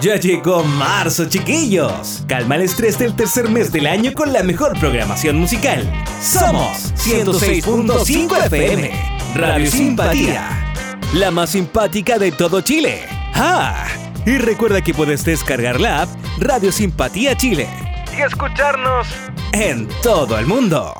Ya llegó marzo, chiquillos. Calma el estrés del tercer mes del año con la mejor programación musical. Somos 106.5 FM, Radio Simpatía, la más simpática de todo Chile. ¡Ah! Y recuerda que puedes descargar la app Radio Simpatía Chile y escucharnos en todo el mundo.